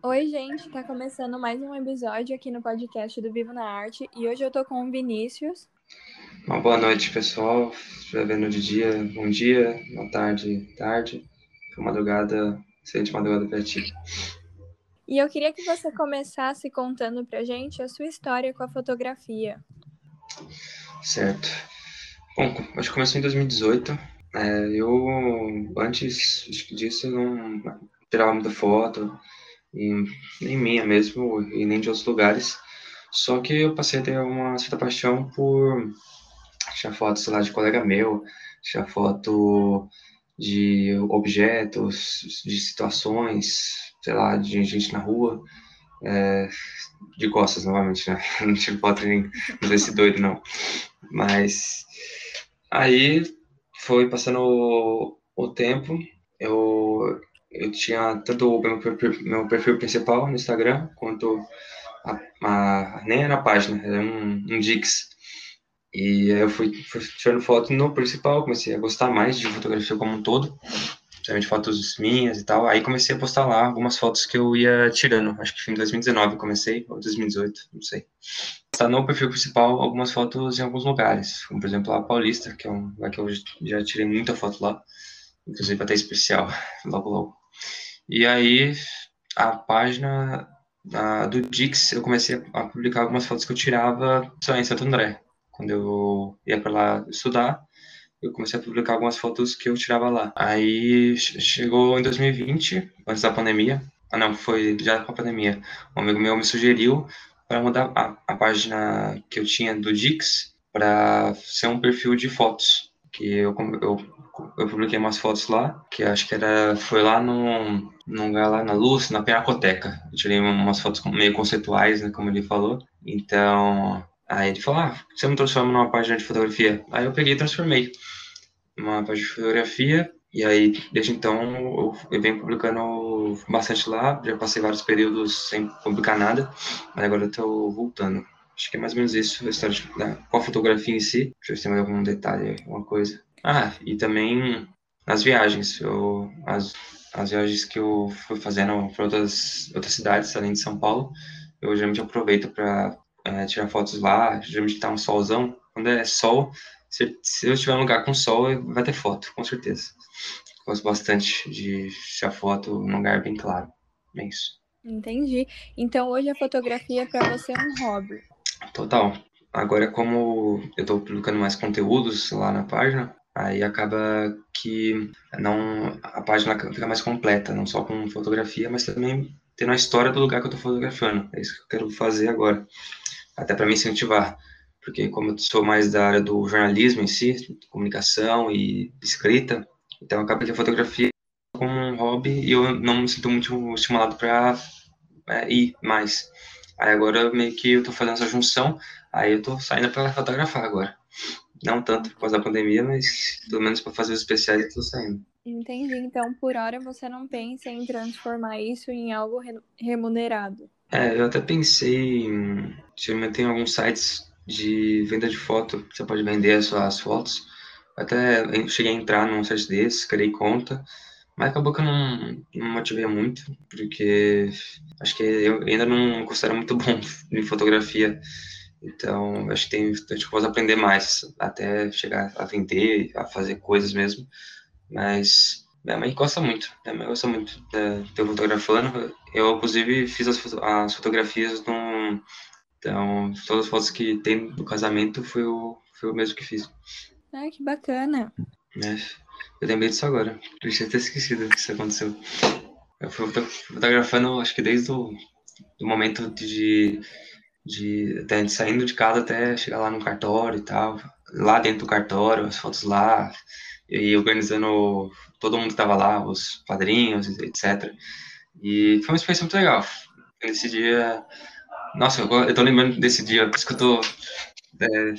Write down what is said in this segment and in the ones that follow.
Oi, gente, tá começando mais um episódio aqui no podcast do Vivo na Arte e hoje eu tô com o Vinícius. Uma boa noite, pessoal. Já vendo de dia, bom dia, boa tarde, tarde, boa madrugada, excelente madrugada pra ti. E eu queria que você começasse contando pra gente a sua história com a fotografia. Certo. Bom, acho que começou em 2018. É, eu, antes disso, eu não tirava muita foto, e nem minha mesmo, e nem de outros lugares. Só que eu passei a ter uma certa paixão por tirar fotos, sei lá, de colega meu, tirar foto de objetos, de situações, sei lá, de gente na rua, é, de costas novamente, né? Não tive foto nem desse doido, não. Mas aí foi passando o, o tempo, eu eu tinha tanto o meu perfil, meu perfil principal no Instagram, quanto a, a, nem era a página, era um, um Dix. E aí eu fui, fui tirando foto no principal, comecei a gostar mais de fotografia como um todo, principalmente fotos minhas e tal. Aí comecei a postar lá algumas fotos que eu ia tirando, acho que foi em 2019 eu comecei, ou 2018, não sei. Está no perfil principal algumas fotos em alguns lugares, como por exemplo a Paulista, que é um lugar que eu já tirei muita foto lá, inclusive até especial, logo logo. E aí, a página a, do Dix, eu comecei a publicar algumas fotos que eu tirava só em Santo André. Quando eu ia para lá estudar, eu comecei a publicar algumas fotos que eu tirava lá. Aí chegou em 2020, antes da pandemia. Ah, não, foi já com a pandemia. Um amigo meu me sugeriu para mudar a, a página que eu tinha do Dix para ser um perfil de fotos. Que eu, eu eu publiquei umas fotos lá, que acho que era, foi lá no, num lugar lá na Luz, na Pinacoteca. Eu tirei umas fotos meio conceituais, né, como ele falou. Então, aí ele falou, ah, você me transforma numa página de fotografia? Aí eu peguei e transformei uma página de fotografia, e aí, desde então, eu, eu venho publicando bastante lá, já passei vários períodos sem publicar nada, mas agora eu tô voltando. Acho que é mais ou menos isso, a história né, com a fotografia em si. Deixa eu ver se tem mais algum detalhe, alguma coisa. Ah, e também as viagens. Eu, as, as viagens que eu fui fazendo para outras, outras cidades, além de São Paulo, eu geralmente aproveito para é, tirar fotos lá. Geralmente tá um solzão. Quando é sol, se, se eu estiver em um lugar com sol, vai ter foto, com certeza. Gosto bastante de tirar foto num lugar bem claro. É isso. Entendi. Então hoje a fotografia para você é um hobby. Total. Agora, como eu estou publicando mais conteúdos lá na página, aí acaba que não a página fica mais completa, não só com fotografia, mas também tendo a história do lugar que eu estou fotografando. É isso que eu quero fazer agora, até para me incentivar, porque como eu sou mais da área do jornalismo em si, comunicação e escrita, então acaba que a fotografia é como um hobby e eu não me sinto muito estimulado para é, ir mais. Aí agora meio que eu estou fazendo essa junção, aí eu estou saindo para fotografar agora. Não tanto por causa da pandemia, mas pelo menos para fazer os especiais eu tô saindo. Entendi. Então, por hora, você não pensa em transformar isso em algo remunerado? É, eu até pensei em. Tem alguns sites de venda de foto, você pode vender as suas fotos. Até cheguei a entrar num site desses, criei conta, mas acabou que eu não, não motivei muito, porque acho que eu ainda não considero muito bom em fotografia. Então, acho que tem, a gente pode aprender mais, até chegar a vender, a fazer coisas mesmo. Mas minha mãe gosta muito, minha mãe gosta muito de, de eu fotografando. Eu, inclusive, fiz as, as fotografias. Então, todas as fotos que tem do casamento foi o, foi o mesmo que fiz. Ah, que bacana. É, eu lembrei disso agora. Eu tinha até esquecido que isso aconteceu. Eu fui fotografando, acho que desde o do momento de de, de saindo de casa até chegar lá no cartório e tal, lá dentro do cartório, as fotos lá, e organizando todo mundo que estava lá, os padrinhos, etc. E foi uma experiência muito legal. Nesse dia, nossa, eu, tô lembrando desse dia, por isso que eu tô, é,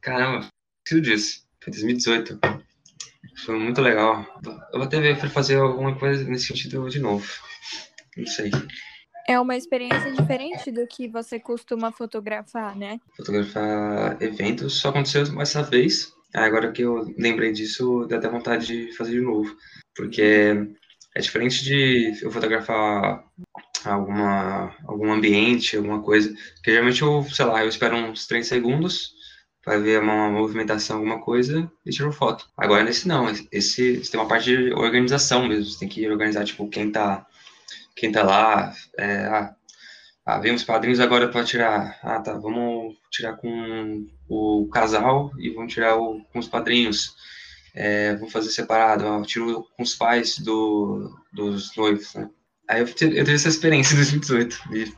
caramba, preciso disso, foi 2018. Foi muito legal. Eu vou até ver para fazer alguma coisa nesse sentido de novo. Não sei. É uma experiência diferente do que você costuma fotografar, né? Fotografar eventos só aconteceu essa vez. Agora que eu lembrei disso, dá até vontade de fazer de novo. Porque é diferente de eu fotografar alguma, algum ambiente, alguma coisa. Porque geralmente eu, sei lá, eu espero uns 3 segundos para ver uma movimentação, alguma coisa e tiro foto. Agora nesse não, esse, esse tem uma parte de organização mesmo, você tem que organizar, tipo, quem tá, quem tá lá, é, ah, ah, vem os padrinhos agora para tirar, ah, tá, vamos tirar com o casal e vamos tirar o, com os padrinhos. É, vamos fazer separado, tiro com os pais do, dos noivos, né? Aí eu, eu tive essa experiência em 2018 e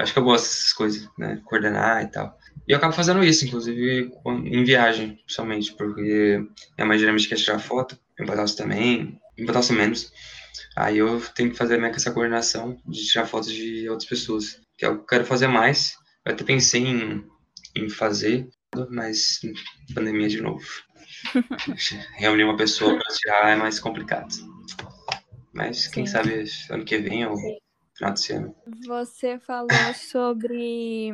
acho que eu gosto dessas coisas, né? Coordenar e tal. E eu acabo fazendo isso, inclusive em viagem, principalmente, porque minha mãe geralmente quer tirar foto, em Batalhas também, em Batalhas menos. Aí eu tenho que fazer meio que essa coordenação de tirar fotos de outras pessoas, que é o que eu quero fazer mais. Eu até pensei em, em fazer, mas pandemia de novo. Reunir uma pessoa para tirar é mais complicado. Mas quem Sim. sabe ano que vem ou final de ano. Você falou sobre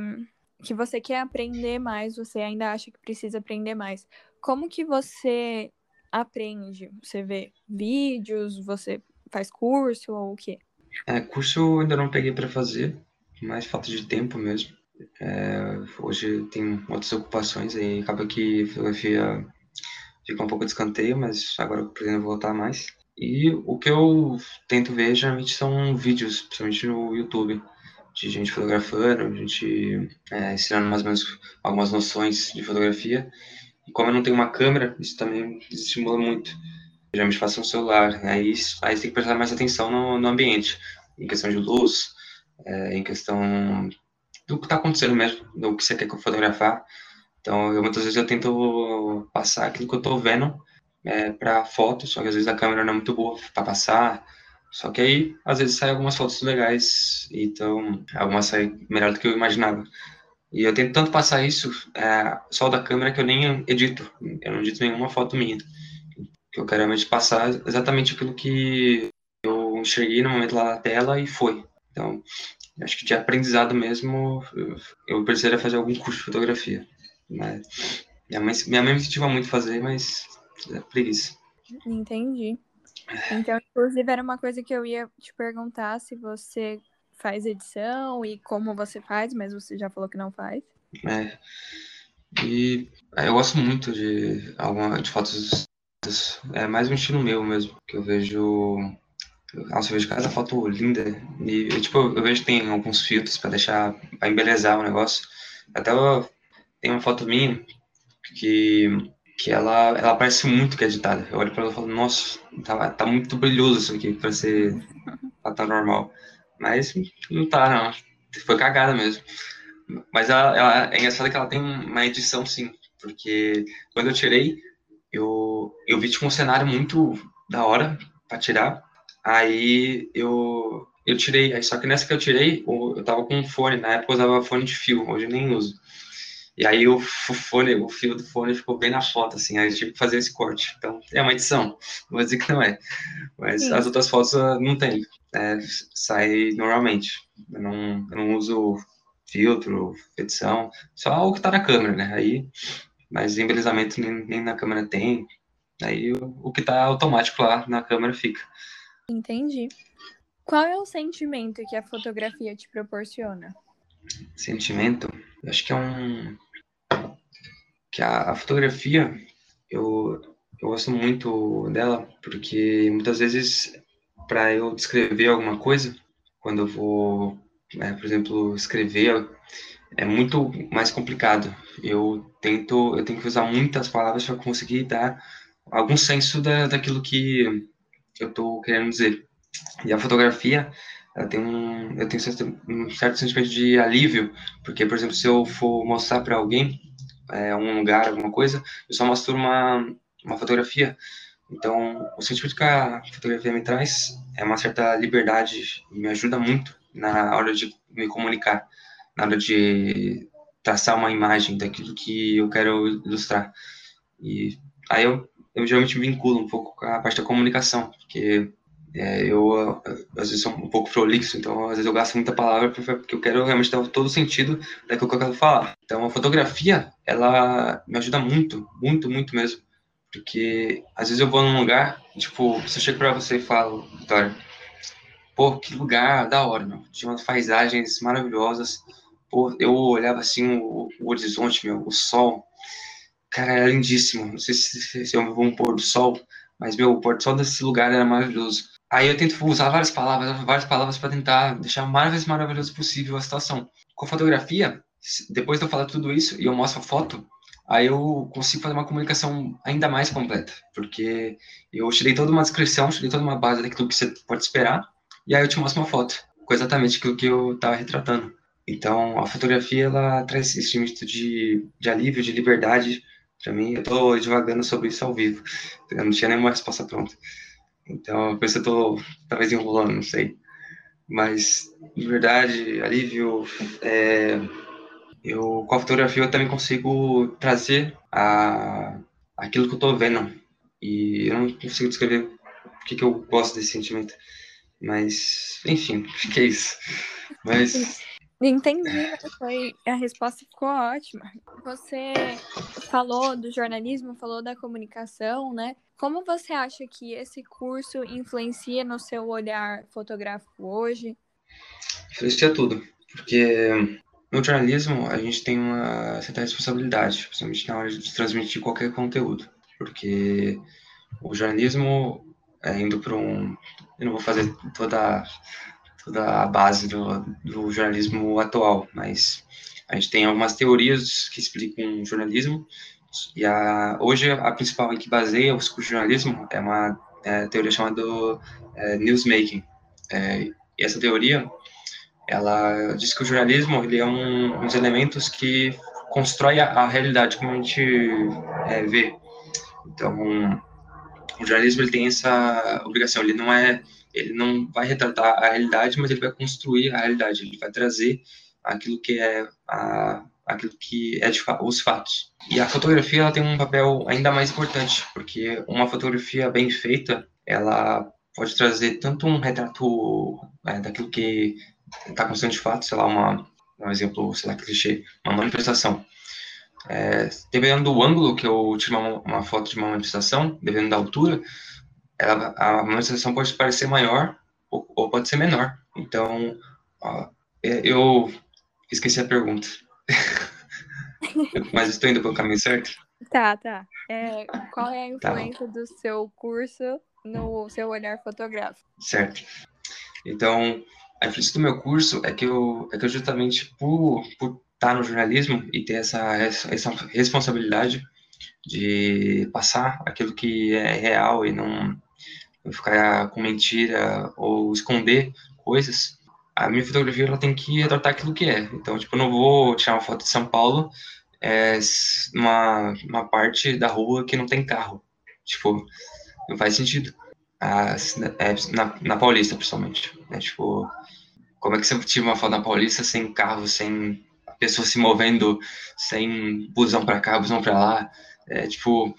que você quer aprender mais, você ainda acha que precisa aprender mais. Como que você aprende? Você vê vídeos, você faz curso ou o quê? É, curso eu ainda não peguei para fazer, mais falta de tempo mesmo. É, hoje tem outras ocupações e acaba que fotografia fica um pouco de escanteio, mas agora eu pretendo voltar mais. E o que eu tento ver geralmente são vídeos, principalmente no YouTube, de gente fotografando, gente é, ensinando mais ou menos algumas noções de fotografia. E como eu não tenho uma câmera, isso também estimula muito. Eu geralmente faço no celular, aí, aí você tem que prestar mais atenção no, no ambiente, em questão de luz, é, em questão do que está acontecendo mesmo, do que você quer fotografar. Então, eu, muitas vezes eu tento passar aquilo que eu estou vendo é, para foto, só que às vezes a câmera não é muito boa para passar. Só que aí, às vezes, sai algumas fotos legais, então algumas saem melhor do que eu imaginava. E eu tento tanto passar isso é, só da câmera que eu nem edito. Eu não edito nenhuma foto minha. Que eu quero realmente passar exatamente aquilo que eu enxerguei no momento lá na tela e foi. Então, acho que de aprendizado mesmo, eu, precisaria fazer algum curso de fotografia. Mas minha mãe, minha mãe me incentiva muito a fazer, mas é preguiça. Entendi. Então, inclusive, era uma coisa que eu ia te perguntar se você faz edição e como você faz, mas você já falou que não faz. É. E é, eu gosto muito de, alguma, de fotos. É mais um estilo meu mesmo, que eu vejo. Nossa, eu vejo cada foto linda. E, tipo, eu vejo que tem alguns filtros para deixar. embelezar o negócio. Até eu, tem uma foto minha que que ela, ela parece muito que é editada. Eu olho para ela e falo, nossa, tá, tá muito brilhoso isso aqui para ser pra tá normal. Mas não tá, não. Foi cagada mesmo. Mas ela, ela, é engraçado que ela tem uma edição, sim. Porque quando eu tirei, eu, eu vi tipo um cenário muito da hora para tirar. Aí eu, eu tirei. Aí, só que nessa que eu tirei, eu, eu tava com um fone. Na época eu usava fone de fio, hoje eu nem uso. E aí o, fone, o fio do fone ficou bem na foto, assim, aí eu tive que fazer esse corte. Então, é uma edição, vou dizer que não é. Mas Sim. as outras fotos ah, não tem, é, sai normalmente. Eu não, eu não uso filtro, edição, só o que tá na câmera, né? Aí, mas embelezamento nem, nem na câmera tem. Aí o, o que tá automático lá na câmera fica. Entendi. Qual é o sentimento que a fotografia te proporciona? Sentimento? Acho que é um que a, a fotografia eu, eu gosto muito dela porque muitas vezes para eu descrever alguma coisa quando eu vou é, por exemplo escrever é muito mais complicado. Eu tento eu tenho que usar muitas palavras para conseguir dar algum senso da, daquilo que eu estou querendo dizer. E a fotografia ela tem um eu tenho um certo sentimento de alívio porque por exemplo se eu for mostrar para alguém é, um lugar, alguma coisa, eu só mostro uma, uma fotografia. Então, o sentimento que a fotografia me traz é uma certa liberdade me ajuda muito na hora de me comunicar, na hora de traçar uma imagem daquilo que eu quero ilustrar. E aí eu, eu geralmente me vinculo um pouco com a parte da comunicação, porque é, eu, às vezes, sou um pouco prolixo, então, às vezes, eu gasto muita palavra porque eu quero realmente dar todo o sentido daquilo que eu quero falar. Então, a fotografia, ela me ajuda muito, muito, muito mesmo. Porque, às vezes, eu vou num lugar, tipo, você chega pra você e fala, Vitória, pô, que lugar da hora, meu. Tinha umas paisagens maravilhosas. Eu olhava assim o, o horizonte, meu, o sol. Cara, era lindíssimo. Não sei se, se, eu vou um pôr do sol, mas, meu, o pôr do sol desse lugar era maravilhoso. Aí eu tento usar várias palavras, várias palavras para tentar deixar o mais maravilhoso possível a situação. Com fotografia, depois de eu falar tudo isso e eu mostro a foto, aí eu consigo fazer uma comunicação ainda mais completa, porque eu tirei toda uma descrição, tirei toda uma base daquilo que você pode esperar, e aí eu te mostro uma foto, com exatamente aquilo que eu estava retratando. Então, a fotografia, ela traz esse sentido de, de alívio, de liberdade para mim. Eu estou divagando sobre isso ao vivo, eu não tinha nenhuma resposta pronta. Então, por isso eu estou talvez enrolando, não sei. Mas, de verdade, alívio, é, eu com a fotografia eu também consigo trazer a, aquilo que eu estou vendo. E eu não consigo descrever o que, que eu gosto desse sentimento. Mas, enfim, que é isso. Mas. Entendi, foi a resposta ficou ótima. Você falou do jornalismo, falou da comunicação, né? Como você acha que esse curso influencia no seu olhar fotográfico hoje? Influencia tudo, porque no jornalismo, a gente tem uma certa responsabilidade, principalmente na hora de transmitir qualquer conteúdo, porque o jornalismo, é, indo para um. Eu não vou fazer toda, toda a base do, do jornalismo atual, mas a gente tem algumas teorias que explicam o jornalismo, e a, hoje a principal que baseia o jornalismo é uma é, teoria chamada é, newsmaking. É, e essa teoria ela diz que o jornalismo ele é um dos elementos que constrói a, a realidade como a gente é, vê. Então, o jornalismo ele tem essa obrigação, ele não é, ele não vai retratar a realidade, mas ele vai construir a realidade, ele vai trazer aquilo que é a, aquilo que é os fatos. E a fotografia ela tem um papel ainda mais importante, porque uma fotografia bem feita, ela pode trazer tanto um retrato é, daquilo que está acontecendo de fato, sei lá, uma, um exemplo, sei lá, clichê, uma manifestação. É, dependendo do ângulo que eu tiro uma, uma, foto de uma manifestação, dependendo da altura, ela, a manifestação pode parecer maior ou, ou pode ser menor. Então, ó, é, eu esqueci a pergunta. Mas estou indo pelo caminho certo? Tá, tá. É, qual é a tá influência tá do seu curso no seu olhar fotográfico? Certo. Então, a influência do meu curso é que eu, é que eu justamente por, por estar no jornalismo e ter essa, essa responsabilidade de passar aquilo que é real e não, ficar com mentira ou esconder coisas, a minha fotografia ela tem que retratar aquilo que é. Então, tipo, eu não vou tirar uma foto de São Paulo é, uma, uma parte da rua que não tem carro. Tipo, não faz sentido. Ah, na, na Paulista, principalmente. Né? Tipo, como é que você tira uma foto na Paulista sem carro, sem pessoas se movendo, sem busão para cá, busão para lá? É, tipo,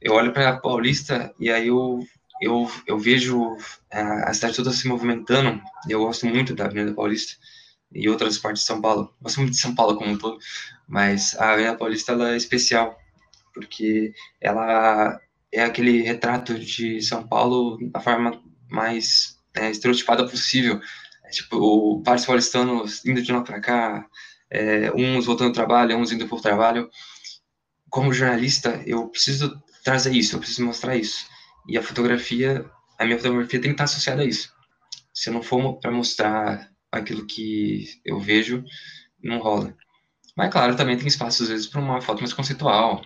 eu olho para Paulista e aí eu, eu, eu vejo a, é, a cidade toda se movimentando. E eu gosto muito da Avenida Paulista e outras partes de São Paulo. gosto muito de São Paulo como um todo, mas a Avenida Paulista ela é especial, porque ela é aquele retrato de São Paulo da forma mais é, estereotipada possível tipo, vários paulistanos indo de lá para cá, é, uns voltando ao trabalho, uns indo para o trabalho. Como jornalista, eu preciso trazer isso, eu preciso mostrar isso. E a fotografia, a minha fotografia tem que estar associada a isso. Se eu não for para mostrar aquilo que eu vejo, não rola. Mas, claro, também tem espaço, às vezes, para uma foto mais conceitual,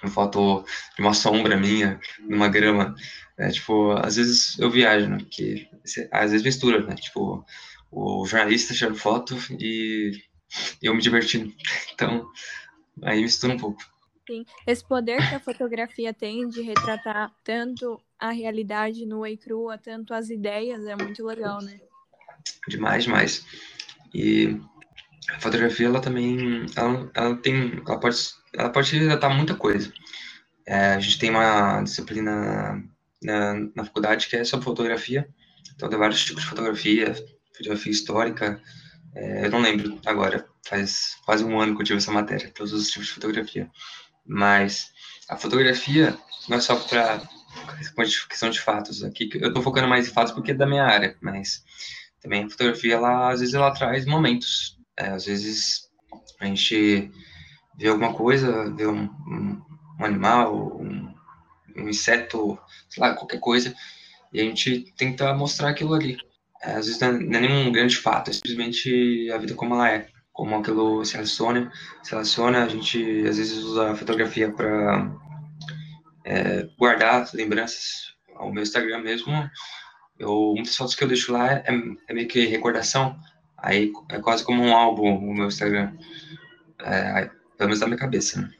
uma foto de uma sombra minha, numa grama. É, tipo, às vezes eu viajo, né? Porque às vezes mistura, né? Tipo, o jornalista tirando foto e eu me divertindo. Então, aí mistura um pouco. Sim, esse poder que a fotografia tem de retratar tanto a realidade nua e crua, tanto as ideias, é muito legal, né? Demais, demais. E a fotografia, ela também, ela, ela tem, ela pode, ela pode retratar muita coisa. É, a gente tem uma disciplina na, na faculdade que é sobre fotografia, então tem vários tipos de fotografia, fotografia histórica, é, eu não lembro agora, faz quase um ano que eu tive essa matéria, todos os tipos de fotografia. Mas a fotografia não é só para questão de fatos. Aqui eu estou focando mais em fatos porque é da minha área, mas também a fotografia, ela, às vezes, ela traz momentos. É, às vezes a gente vê alguma coisa, vê um, um, um animal, um, um, inseto, sei lá, qualquer coisa, e a gente tenta mostrar aquilo ali. É, às vezes não é, não é nenhum grande fato, é simplesmente a vida como ela é, como aquilo se relaciona, se relaciona. A gente às vezes usa a fotografia para é, guardar lembranças. O meu Instagram mesmo, eu, muitas fotos que eu deixo lá é, é meio que recordação. Aí é quase como um álbum o meu Instagram. É, pelo menos na minha cabeça, né?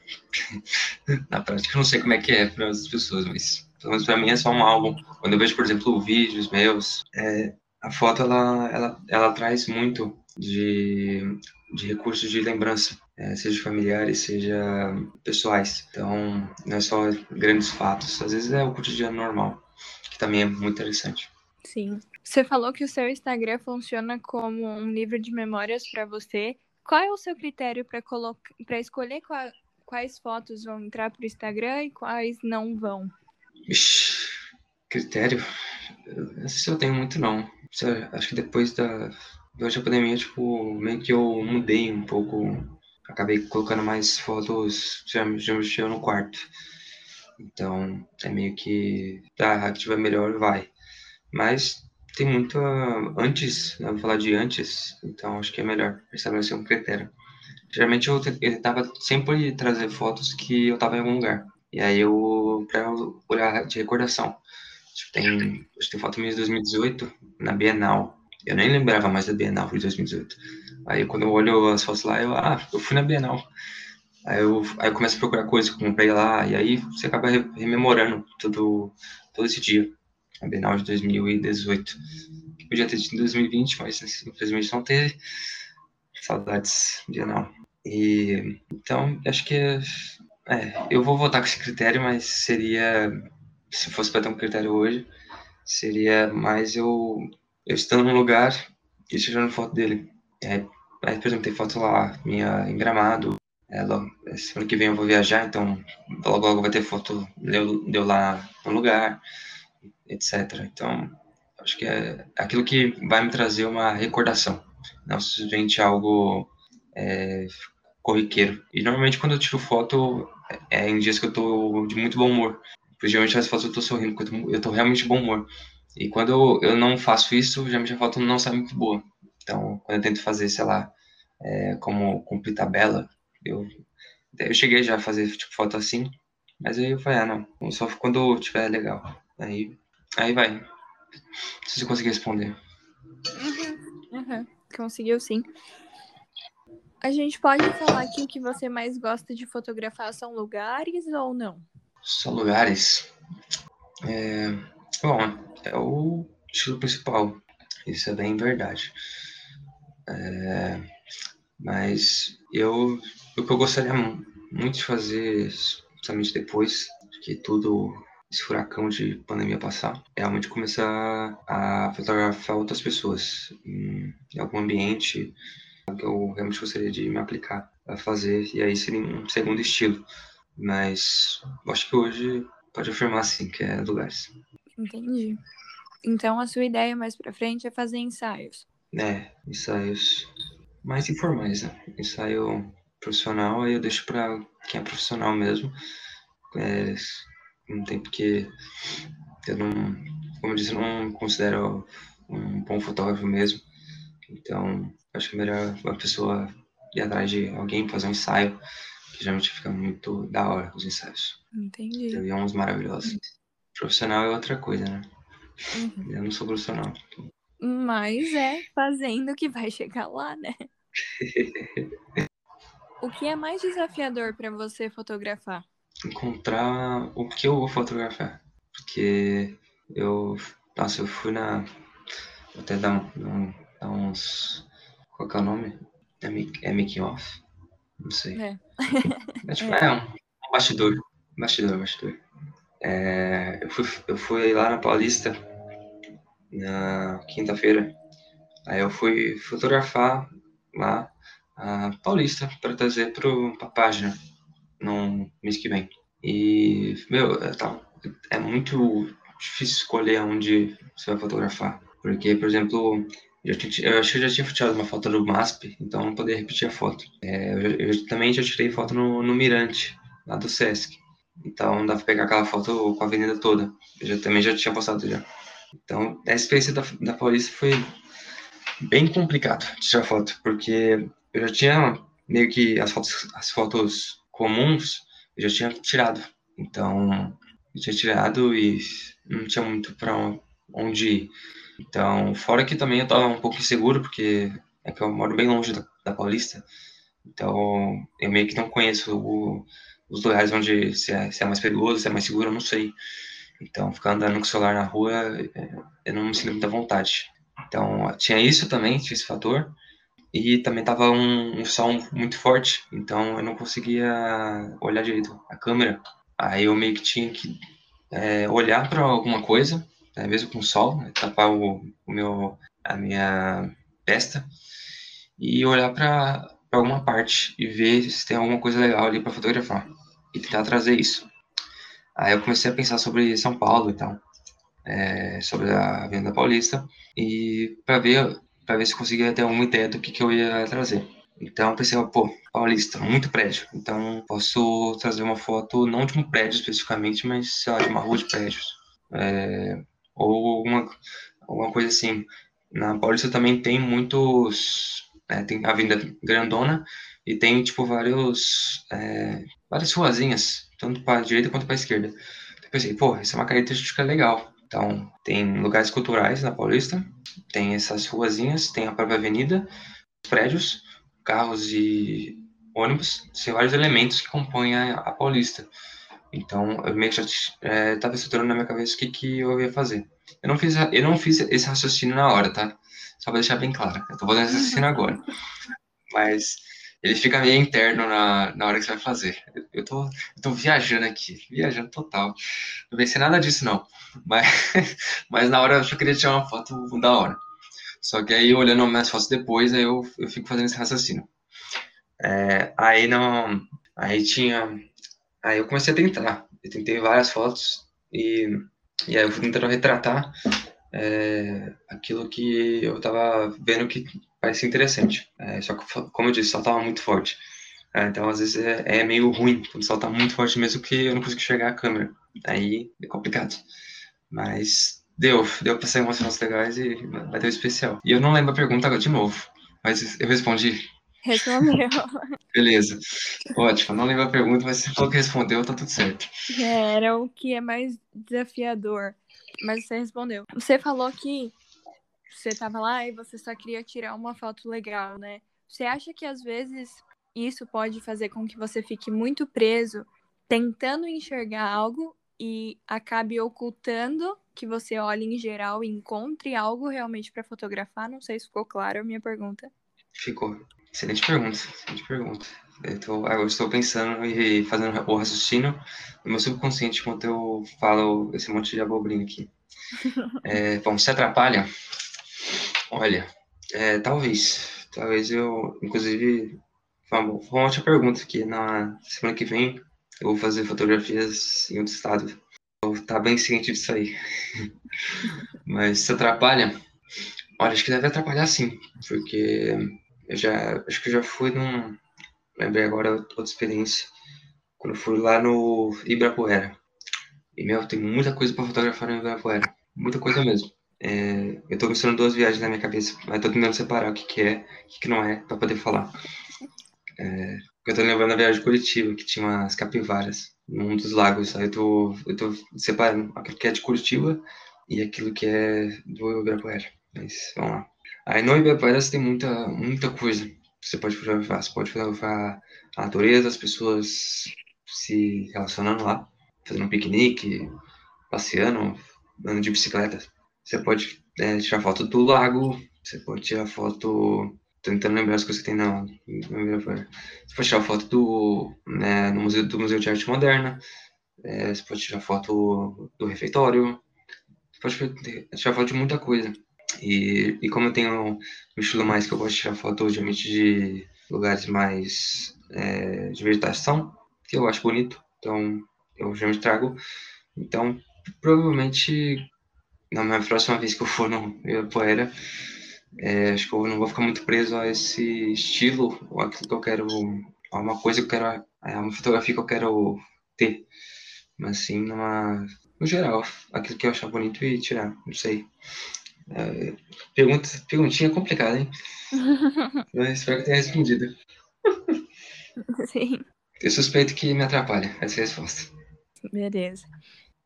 na prática eu não sei como é que é para as pessoas, mas pelo menos para mim é só um álbum. Quando eu vejo, por exemplo, vídeos meus, é, a foto ela, ela, ela traz muito de, de recursos de lembrança, é, seja familiares, seja pessoais. Então, não é só grandes fatos, às vezes é o cotidiano normal, que também é muito interessante. Sim. Você falou que o seu Instagram funciona como um livro de memórias para você. Qual é o seu critério para colocar, para escolher qual, quais fotos vão entrar para o Instagram e quais não vão? Ixi, critério? Não sei se eu tenho muito não. Acho que depois da durante a pandemia, tipo, meio que eu mudei um pouco. Acabei colocando mais fotos, já, mexeu no quarto. Então, é meio que, tá, a que tiver melhor, vai. Mas tem muito antes, né, vou falar de antes, então acho que é melhor estabelecer um critério. Geralmente eu tentava sempre trazer fotos que eu tava em algum lugar. E aí eu, pra olhar de recordação. Tipo, tem, acho que tem foto minha de 2018, na Bienal. Eu nem lembrava mais da Bienal de 2018. Aí quando eu olho as fotos lá, eu, ah, eu fui na Bienal. Aí eu, aí eu começo a procurar coisas que eu comprei lá, e aí você acaba rememorando tudo, todo esse dia a Bienal de 2018. Que podia ter tido em 2020, mas infelizmente não teve. Saudades Bienal. E então acho que é, eu vou votar com esse critério, mas seria se fosse para ter um critério hoje, seria mais eu, eu estando num lugar e tirando foto dele. É, aí, por exemplo, tem foto lá minha em Gramado. É, logo, semana que vem eu vou viajar, então logo logo vai ter foto deu, deu lá no lugar etc. Então, acho que é aquilo que vai me trazer uma recordação, não simplesmente algo é, corriqueiro. E normalmente quando eu tiro foto é em dias que eu tô de muito bom humor. Porque geralmente as fotos eu tô sorrindo, porque eu tô, eu tô realmente de bom humor. E quando eu, eu não faço isso, geralmente a foto não sai muito boa. Então, quando eu tento fazer, sei lá, é, como cumprir tabela, eu, eu cheguei já a fazer tipo, foto assim, mas aí eu falei, ah, não, só quando tiver legal. Aí Aí vai. Se você conseguir responder. Uhum, uhum. Conseguiu sim. A gente pode falar que o que você mais gosta de fotografar são lugares ou não? São lugares. É... Bom, é o estilo principal. Isso é bem verdade. É... Mas eu, o que eu gostaria muito de fazer, principalmente depois que tudo esse furacão de pandemia passar, é realmente começar a fotografar outras pessoas em, em algum ambiente que eu realmente gostaria de me aplicar a fazer, e aí seria um segundo estilo. Mas acho que hoje pode afirmar sim que é lugares. Entendi. Então a sua ideia mais para frente é fazer ensaios. É, ensaios mais informais, né? Ensaio profissional aí eu deixo para quem é profissional mesmo. É, não tem porque eu não, como eu disse, eu não considero um bom fotógrafo mesmo. Então, acho que é melhor uma pessoa ir atrás de alguém fazer um ensaio, que geralmente fica muito da hora os ensaios. Entendi. Tem uns maravilhosos. Profissional é outra coisa, né? Uhum. Eu não sou profissional. Mas é fazendo que vai chegar lá, né? o que é mais desafiador para você fotografar? encontrar o que eu vou fotografar. Porque eu. Nossa, eu fui na. Vou até dar, um, dar uns. Qual que é o nome? É, é making off? Não sei. É. é, tipo, é. é um, um, bastidor. Bastidor, bastidor. É, eu, fui, eu fui lá na Paulista na quinta-feira. Aí eu fui fotografar lá a Paulista para trazer para a página no mês que vem. E, meu, tá, é muito difícil escolher onde você vai fotografar. Porque, por exemplo, eu, tinha, eu acho que eu já tinha tirado uma foto do MASP, então não poderia repetir a foto. É, eu, eu, também já tirei foto no, no Mirante, lá do Sesc. Então dá pra pegar aquela foto com a avenida toda. Eu já, também já tinha postado já. Então, a experiência da, da Paulista foi bem complicado tirar foto, porque eu já tinha meio que as fotos, as fotos comuns, eu já tinha tirado. Então, eu tinha tirado e não tinha muito para onde ir. Então, fora que também eu estava um pouco inseguro, porque é que eu moro bem longe da, da Paulista. Então, eu meio que não conheço o, os lugares onde se é, se é mais perigoso, se é mais seguro, eu não sei. Então, ficar andando com o celular na rua, é, eu não me sinto muita vontade. Então, tinha isso também, tinha esse fator. E também tava um, um som muito forte, então eu não conseguia olhar direito a câmera. Aí eu meio que tinha que é, olhar para alguma coisa, né, mesmo com o sol, né, tapar o, o, meu, a minha testa e olhar para alguma parte e ver se tem alguma coisa legal ali para fotografar e tentar trazer isso. Aí eu comecei a pensar sobre São Paulo e tal, é, sobre a Avenida Paulista e para ver para ver se conseguia ter uma ideia do que, que eu ia trazer. Então pensei, pô, Paulista, muito prédio. Então posso trazer uma foto não de um prédio especificamente, mas sei lá, de uma rua de prédios. É, ou alguma, alguma coisa assim. Na Paulista também tem muitos. É, tem a Avenida Grandona e tem tipo vários. É, várias ruazinhas, tanto para a direita quanto para a esquerda. Eu pensei, pô, essa é uma característica legal. Então, tem lugares culturais na Paulista, tem essas ruazinhas, tem a própria avenida, prédios, carros e ônibus, são vários elementos que compõem a, a Paulista. Então, eu meio que já estava é, estruturando na minha cabeça o que, que eu ia fazer. Eu não, fiz, eu não fiz esse raciocínio na hora, tá? Só para deixar bem claro. Eu tô fazendo esse raciocínio agora. Mas ele fica meio interno na, na hora que você vai fazer. Eu, tô, eu tô viajando aqui, viajando total. Não pensei nada disso, não. Mas, mas na hora eu só queria tirar uma foto da hora. Só que aí, olhando minhas fotos depois, aí eu, eu fico fazendo esse raciocínio. É, aí não. Aí tinha. Aí eu comecei a tentar. Eu tentei várias fotos e, e aí eu fui tentando retratar é, aquilo que eu tava vendo que parecia interessante. É, só que, como eu disse, o sol tava muito forte. É, então, às vezes, é, é, meio ruim quando o sol tá muito forte mesmo que eu não consigo enxergar a câmera. Aí é complicado. Mas deu, deu pra sair umas fotos legais e vai ter um especial. E eu não lembro a pergunta agora de novo, mas eu respondi. Respondeu. Beleza. Ótimo. Não lembro a pergunta, mas se falou que respondeu, tá tudo certo. Era o que é mais desafiador. Mas você respondeu. Você falou que você tava lá e você só queria tirar uma foto legal, né? Você acha que às vezes isso pode fazer com que você fique muito preso tentando enxergar algo e acabe ocultando que você olhe em geral e encontre algo realmente para fotografar? Não sei se ficou claro a minha pergunta. Ficou. Excelente pergunta. Excelente pergunta. Eu tô, agora estou pensando e fazendo o raciocínio no meu subconsciente enquanto eu falo esse monte de abobrinha aqui. É, bom, se atrapalha? Olha, é, talvez. Talvez eu, inclusive, foi uma, ótima pergunta aqui. Na semana que vem eu vou fazer fotografias em outro estado. Vou estar bem ciente disso aí. Mas se atrapalha? Olha, acho que deve atrapalhar sim, porque eu já, acho que eu já fui num, lembrei agora outra experiência, quando eu fui lá no Ibirapuera. E, meu, tem muita coisa para fotografar no Ibirapuera, muita coisa mesmo. É, eu tô misturando duas viagens na minha cabeça, mas tô tentando separar o que, que é, o que, que não é, para poder falar. É, eu tô lembrando a viagem de Curitiba, que tinha umas capivaras num dos lagos. Aí eu tô, eu tô separando aquilo que é de Curitiba e aquilo que é do Ibirapuera. Mas vamos lá. Aí no Ibirapuera você tem muita, muita coisa você pode fotografar. Você pode fotografar a natureza, as pessoas se relacionando lá, fazendo um piquenique, passeando, andando de bicicleta. Você pode é, tirar foto do lago, você pode tirar foto tentando lembrar as coisas que tem na, Você pode tirar foto do, né, no museu, do Museu de Arte Moderna. É, você pode tirar foto do refeitório. Você pode tirar foto de muita coisa. E, e como eu tenho um estilo mais que eu gosto de tirar foto, obviamente, de lugares mais é, de vegetação, que eu acho bonito, então eu geralmente trago. Então, provavelmente, na minha próxima vez que eu for no Ibirapuera, é, acho que eu não vou ficar muito preso a esse estilo, ou aquilo que eu quero, a uma coisa que eu quero, a uma fotografia que eu quero ter. Mas sim, numa, no geral, aquilo que eu achar bonito e tirar, não sei. É, pergunta, perguntinha complicada, hein? Mas espero que tenha respondido. Sim. Eu suspeito que me atrapalha essa resposta. Beleza.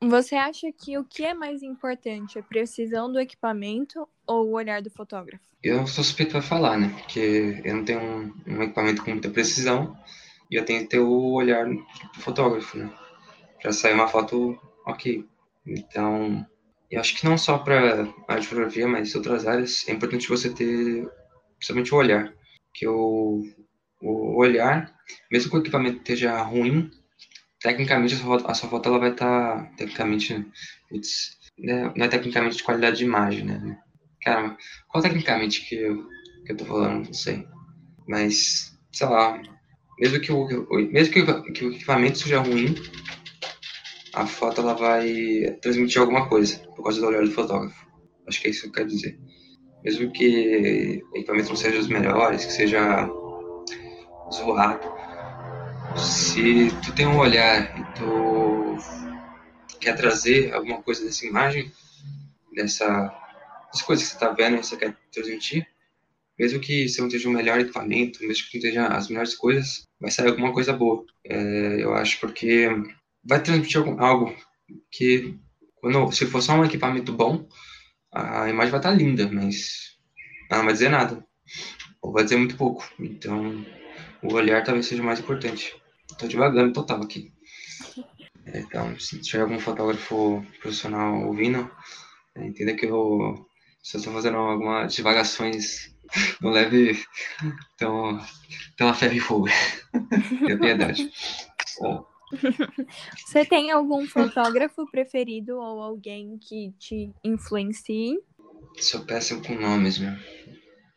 Você acha que o que é mais importante, a precisão do equipamento ou o olhar do fotógrafo? Eu sou suspeito para falar, né? Porque eu não tenho um, um, equipamento com muita precisão e eu tenho que ter o olhar do fotógrafo, né? Para sair uma foto ok. Então, eu acho que não só para a fotografia, mas outras áreas, é importante você ter principalmente o olhar. Que o, o olhar, mesmo que o equipamento esteja ruim, tecnicamente a sua foto, a sua foto ela vai estar, tá, tecnicamente, putz, né, não é tecnicamente de qualidade de imagem, né? Cara, qual tecnicamente que eu, que eu tô falando? Não sei. Mas, sei lá, mesmo que o, mesmo que o, que o equipamento seja ruim, a foto ela vai transmitir alguma coisa por causa do olhar do fotógrafo. Acho que é isso que eu quero dizer. Mesmo que o equipamento não seja os melhores, que seja zoado, se tu tem um olhar e tu quer trazer alguma coisa dessa imagem, dessa, coisas que você está vendo você quer transmitir, mesmo que você não esteja o melhor equipamento, mesmo que não esteja as melhores coisas, vai sair alguma coisa boa. É, eu acho porque vai transmitir algo que, quando, se for só um equipamento bom, a imagem vai estar linda, mas ela não vai dizer nada. Ou vai dizer muito pouco. Então, o olhar talvez seja mais importante. Estou devagando total aqui. É, então, se tiver algum fotógrafo profissional ouvindo, é, entenda que eu só estou fazendo algumas divagações, não leve tão, tão a ferro e fogo. Tenha piedade. Bom. Você tem algum fotógrafo preferido ou alguém que te influencie? Sou péssimo com nomes, meu.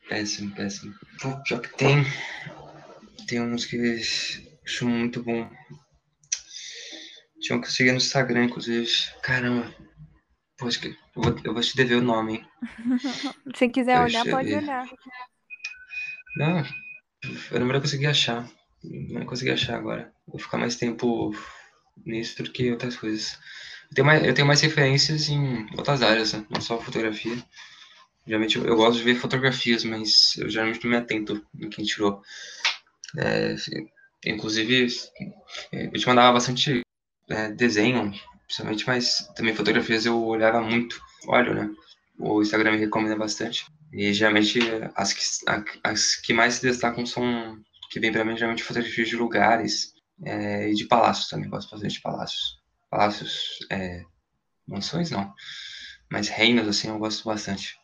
Péssimo, péssimo. Pô, pior que tem. Tem uns que acho muito bom. Tinha um que eu segui no Instagram, inclusive. Caramba. Que eu vou, eu vou te dever o nome, hein? Se quiser olhar, pode olhar. Não, eu não vou conseguir achar. Não consegui achar agora. Vou ficar mais tempo nisso do que outras coisas. Eu tenho mais, eu tenho mais referências em outras áreas, né? não só fotografia. Geralmente eu, eu, gosto de ver fotografias, mas eu geralmente não me atento no que tirou. É, inclusive, eu te mandava bastante é, desenho, principalmente, mas também fotografias eu olhava muito. Olho, né? O Instagram me recomenda bastante. E geralmente as que, as que mais se destacam são que vem para mim geralmente fotografias de lugares é, e de palácios também, gosto bastante de palácios. Palácios, é, mansões não, mas reinos assim eu gosto bastante.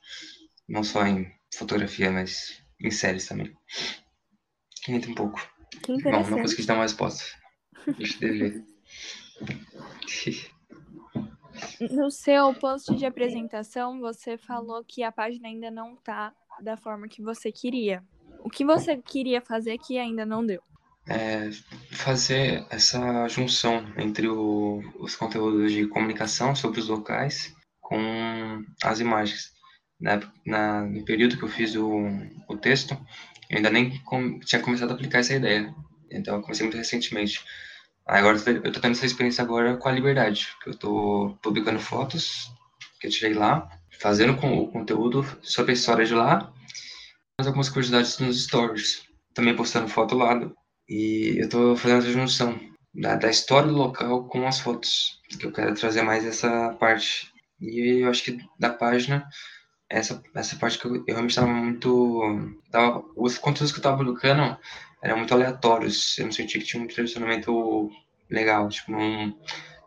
Não só em fotografia, mas em séries também. Entra um pouco. Bom, não consegui dar uma resposta. Deixa eu ver. No seu post de apresentação, você falou que a página ainda não tá da forma que você queria. O que você queria fazer que ainda não deu? É fazer essa junção entre o, os conteúdos de comunicação sobre os locais com as imagens. Na, na, no período que eu fiz o, o texto, eu ainda nem com, tinha começado a aplicar essa ideia. Então, eu comecei muito recentemente. Agora, eu estou tendo essa experiência agora com a Liberdade, que eu estou publicando fotos que eu tirei lá, fazendo com o conteúdo sobre a história de lá algumas curiosidades nos stories, também postando foto lá. E eu tô fazendo essa junção da, da história do local com as fotos, que eu quero trazer mais essa parte. E eu acho que da página, essa, essa parte que eu, eu realmente estava muito. Tava, os conteúdos que eu estava publicando eram muito aleatórios. Eu não senti que tinha um direcionamento legal, tipo, não,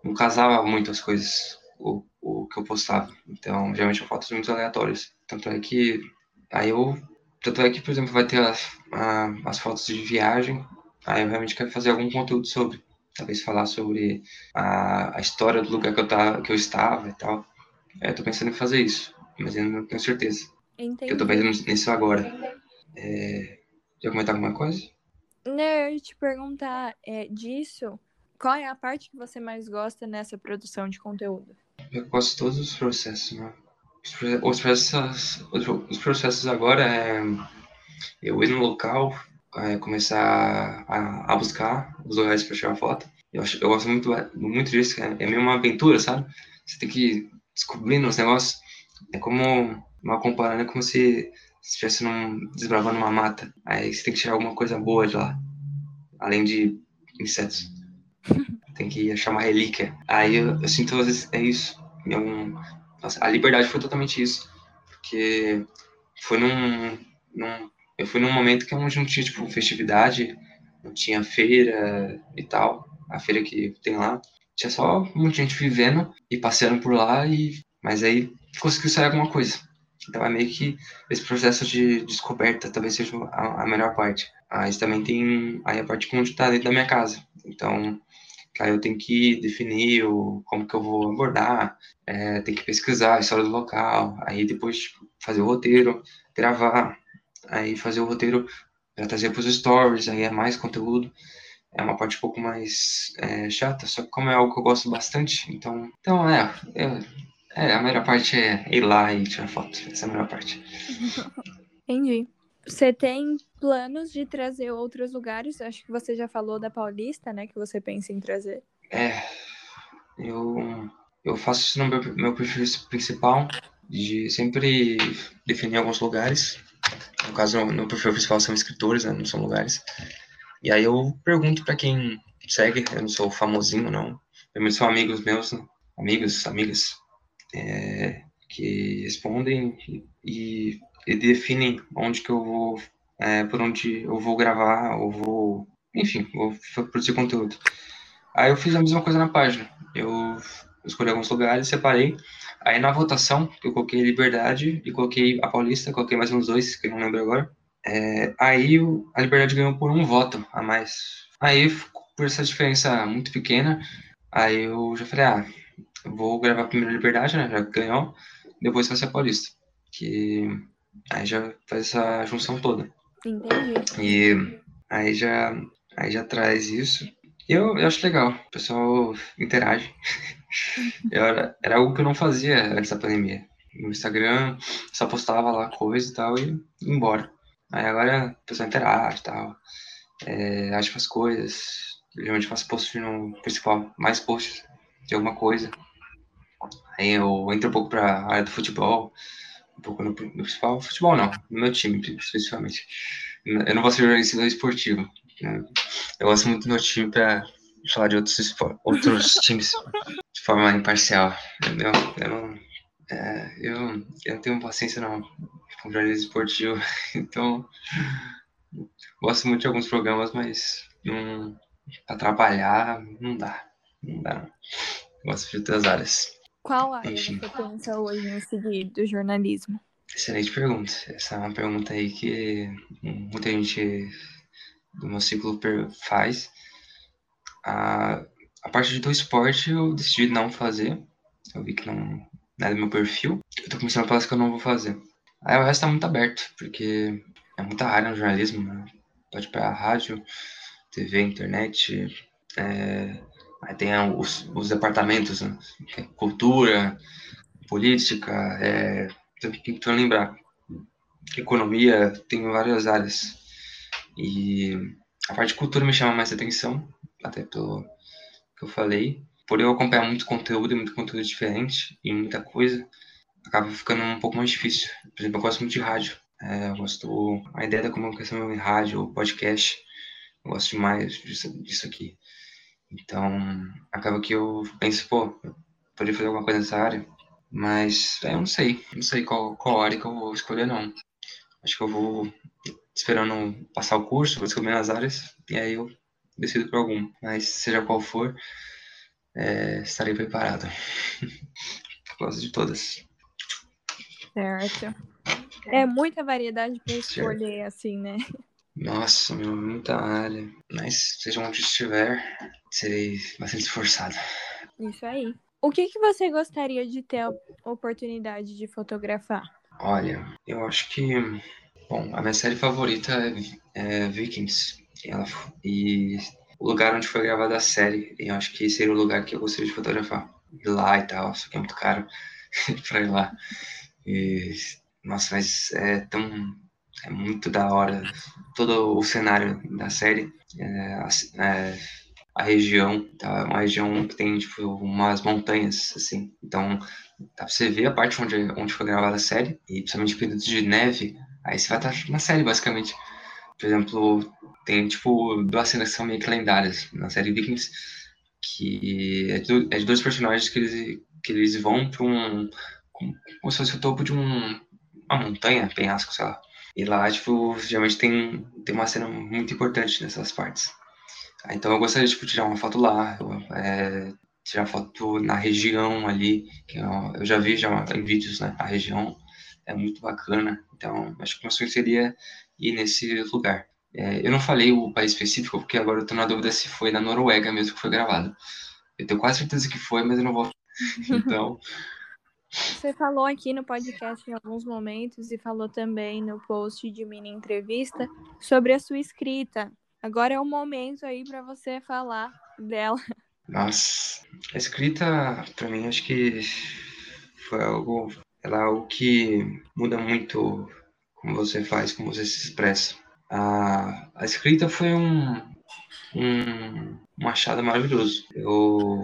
não casava muito as coisas, o, o que eu postava. Então, geralmente fotos muito aleatórias. Tanto é que aí eu tanto é que, por exemplo, vai ter as, a, as fotos de viagem. Aí eu realmente quero fazer algum conteúdo sobre. Talvez falar sobre a, a história do lugar que eu, tá, que eu estava e tal. É, tô pensando em fazer isso, mas ainda não tenho certeza. Entendi. Eu tô pensando nisso agora. É, já comentar alguma coisa? Não, eu ia te perguntar é, disso. Qual é a parte que você mais gosta nessa produção de conteúdo? Eu gosto de todos os processos, né? Os processos, os processos agora é eu ir no local, é, começar a, a, buscar os lugares para tirar foto. Eu, acho, eu gosto muito, muito disso, é, é meio uma aventura, sabe? Você tem que descobrir os negócios. É como, uma comparando, é como se estivesse desbravando uma mata. Aí você tem que tirar alguma coisa boa de lá, além de insetos. tem que achar uma relíquia. Aí eu, eu sinto, às vezes, é isso. É um, nossa, a liberdade foi totalmente isso. Porque foi num, num eu fui num momento que não tinha, tipo, festividade, não tinha feira e tal, a feira que tem lá. Tinha só muita gente vivendo e passeando por lá, e mas aí conseguiu sair alguma coisa. Então é meio que esse processo de descoberta talvez seja a, a melhor parte. Mas também tem aí a parte onde está dentro da minha casa. Então, aí eu tenho que definir o, como que eu vou abordar, é, tem que pesquisar a história do local, aí depois tipo, fazer o roteiro, gravar, aí fazer o roteiro para trazer para os stories, aí é mais conteúdo. É uma parte um pouco mais é, chata, só que como é algo que eu gosto bastante, então, então é, é, é a melhor parte é ir lá e tirar foto, essa é a melhor parte. Entendi. Você tem planos de trazer outros lugares? Acho que você já falou da Paulista, né? Que você pensa em trazer. É, eu, eu faço isso no meu, meu perfil principal, de sempre definir alguns lugares no caso, no perfil principal são escritores, né? Não são lugares. E aí eu pergunto para quem segue, eu não sou famosinho, não. Primeiro são amigos meus, né? amigos, amigas, é, que respondem e, e, definem onde que eu vou, é, por onde eu vou gravar, ou vou, enfim, vou produzir conteúdo. Aí eu fiz a mesma coisa na página. Eu escolhi alguns lugares, separei. Aí na votação, eu coloquei Liberdade e coloquei a Paulista, coloquei mais uns dois, que eu não lembro agora. É, aí a Liberdade ganhou por um voto a mais. Aí, por essa diferença muito pequena, aí eu já falei, ah, vou gravar primeiro a Liberdade, né? Já ganhou, depois vai ser a Paulista. Que aí já faz essa junção toda. Entendi. E aí já, aí já traz isso. Eu, eu acho legal, o pessoal interage. era, era algo que eu não fazia antes da pandemia. No Instagram, só postava lá coisa e tal e ia embora. Aí agora o pessoal interage e tal. É, acha as coisas. Geralmente faço post no principal, mais posts de alguma coisa. Aí eu entro um pouco pra área do futebol, um pouco no, no principal. Futebol não, no meu time, especificamente. Eu não vou ser jornalista esportivo. Né? Eu gosto muito do meu time pra falar de outros, outros times de forma imparcial. Eu, eu não. É, eu, eu não tenho paciência não com jornalismo esportivo, então gosto muito de alguns programas, mas não, pra trabalhar não dá. Não dá não. Gosto de outras áreas. Qual área Enfim. você pensa hoje em seguir do jornalismo? Excelente pergunta. Essa é uma pergunta aí que muita gente do meu ciclo faz. A, a parte do esporte eu decidi não fazer. Eu vi que não, não é do meu perfil. Eu tô começando a falar que eu não vou fazer. Aí o resto tá muito aberto, porque é muita área no jornalismo, né? Pode pegar rádio, TV, internet, é, aí tem os, os departamentos, né? Cultura, política, é, tem que lembrar. Economia, tem várias áreas. E a parte de cultura me chama mais atenção, até pelo que eu falei. Por eu acompanhar muito conteúdo, muito conteúdo diferente e muita coisa, acaba ficando um pouco mais difícil. Por exemplo, eu gosto muito de rádio. É, eu gosto a ideia da comunicação em rádio, podcast. Eu gosto demais disso, disso aqui. Então, acaba que eu penso, pô, eu poderia fazer alguma coisa nessa área, mas é, eu não sei, não sei qual, qual área que eu vou escolher, não. Acho que eu vou esperando passar o curso, vou descobrir as áreas, e aí eu decido por algum. Mas seja qual for, é, estarei preparado. Gosto de todas. Certo. É muita variedade para escolher, certo. assim, né? Nossa, meu, muita área. Mas seja onde estiver, serei bastante esforçado. Isso aí. O que, que você gostaria de ter a oportunidade de fotografar? Olha, eu acho que. Bom, a minha série favorita é, é Vikings. Ela, e o lugar onde foi gravada a série. E eu acho que seria o lugar que eu gostaria de fotografar. Ir lá e tal, só que é muito caro pra ir lá. E, nossa, mas é tão. É muito da hora todo o cenário da série. É, é, a região, tá? Uma região que tem, tipo, umas montanhas, assim. Então, dá pra você ver a parte onde, onde foi gravada a série, e principalmente períodos de neve, aí você vai estar na série, basicamente. Por exemplo, tem, tipo, duas cenas que são meio que lendárias na série Vikings, que é de, é de dois personagens que eles, que eles vão pra um... como se fosse o topo de um, uma montanha, penhasco, sei lá. E lá, tipo, geralmente tem, tem uma cena muito importante nessas partes. Ah, então eu gostaria de tipo, tirar uma foto lá, é, tirar foto na região ali, que eu, eu, já vi já em vídeos, né? A região é muito bacana. Então acho que meu sonho seria ir nesse lugar. É, eu não falei o país específico, porque agora eu tô na dúvida se foi na Noruega mesmo que foi gravado. Eu tenho quase certeza que foi, mas eu não vou. Então. Você falou aqui no podcast em alguns momentos e falou também no post de mini entrevista sobre a sua escrita. Agora é o momento aí para você falar dela. Nossa, a escrita, para mim, acho que foi algo, ela é algo que muda muito como você faz, como você se expressa. A, a escrita foi um, um, um maravilhoso. Eu,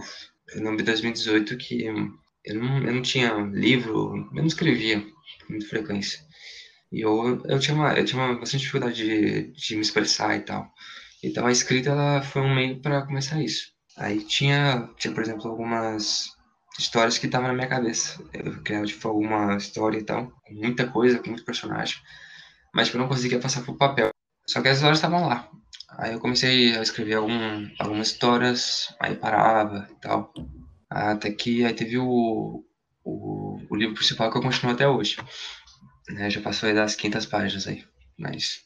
eu lembro de 2018 que eu não, eu não tinha livro, eu não escrevia com muita frequência. E eu, eu, tinha, uma, eu tinha uma, bastante dificuldade de, de me expressar e tal. Então a escrita ela foi um meio para começar isso. Aí tinha, tinha, por exemplo, algumas histórias que estavam na minha cabeça. Eu criava, tipo, alguma história e tal, com muita coisa, com muito personagem, mas que eu não conseguia passar pro papel. Só que as histórias estavam lá. Aí eu comecei a escrever algum, algumas histórias, aí parava e tal. Até que aí teve o, o, o livro principal que eu continuo até hoje. Né? Já passou aí das 500 páginas aí. Mas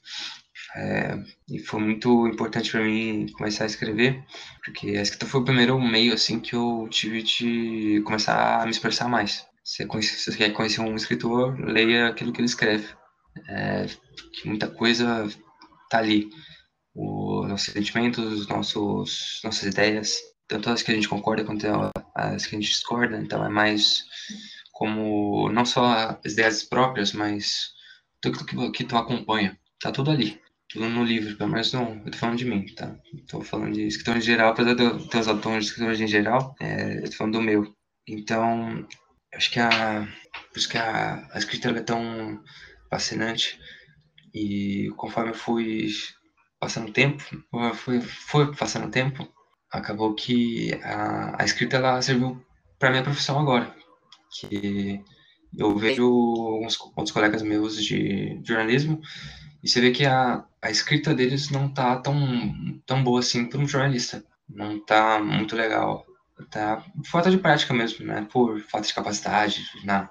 é, e foi muito importante para mim começar a escrever, porque a escrita foi o primeiro meio assim que eu tive de começar a me expressar mais. Se você quer conhecer um escritor, leia aquilo que ele escreve. É, que muita coisa tá ali. Os nossos sentimentos, nossos, nossas ideias, tanto as que a gente concorda quanto as que a gente discorda. Então é mais como não só as ideias próprias, mas tudo que, que tu acompanha. Tá tudo ali tudo no livro, pelo menos não, eu tô falando de mim, tá? Tô falando de escritores em geral, apesar de eu ter os autores de escritores em geral, é, eu tô falando do meu. Então, acho que a, isso que a, a escrita é tão fascinante e conforme eu fui passando tempo, fui, fui passando tempo, acabou que a, a escrita ela serviu para minha profissão agora, que eu vejo alguns outros colegas meus de jornalismo e você vê que a, a escrita deles não tá tão, tão boa assim para um jornalista. Não tá muito legal. Tá falta de prática mesmo, né? Por falta de capacidade, não.